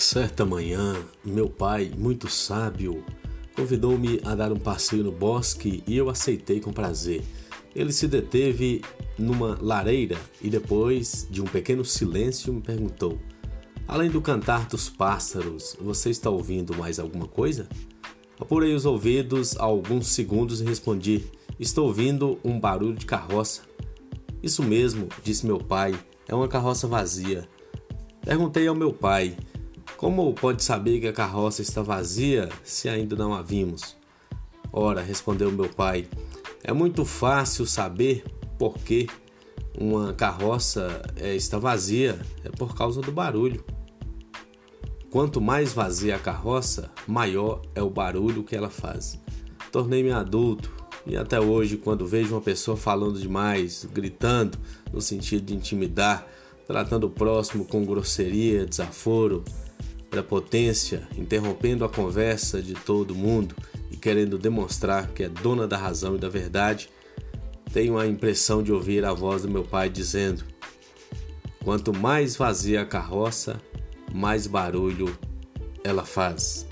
Certa manhã, meu pai, muito sábio, convidou-me a dar um passeio no bosque e eu aceitei com prazer. Ele se deteve numa lareira e depois de um pequeno silêncio me perguntou: Além do cantar dos pássaros, você está ouvindo mais alguma coisa? Apurei os ouvidos há alguns segundos e respondi: Estou ouvindo um barulho de carroça. Isso mesmo, disse meu pai, é uma carroça vazia. Perguntei ao meu pai: Como pode saber que a carroça está vazia se ainda não a vimos? Ora, respondeu meu pai, é muito fácil saber por que uma carroça é, está vazia, é por causa do barulho. Quanto mais vazia a carroça, maior é o barulho que ela faz. Tornei-me adulto e até hoje, quando vejo uma pessoa falando demais, gritando no sentido de intimidar, tratando o próximo com grosseria, desaforo, prepotência, interrompendo a conversa de todo mundo e querendo demonstrar que é dona da razão e da verdade, tenho a impressão de ouvir a voz do meu pai dizendo: Quanto mais vazia a carroça, mais barulho ela faz.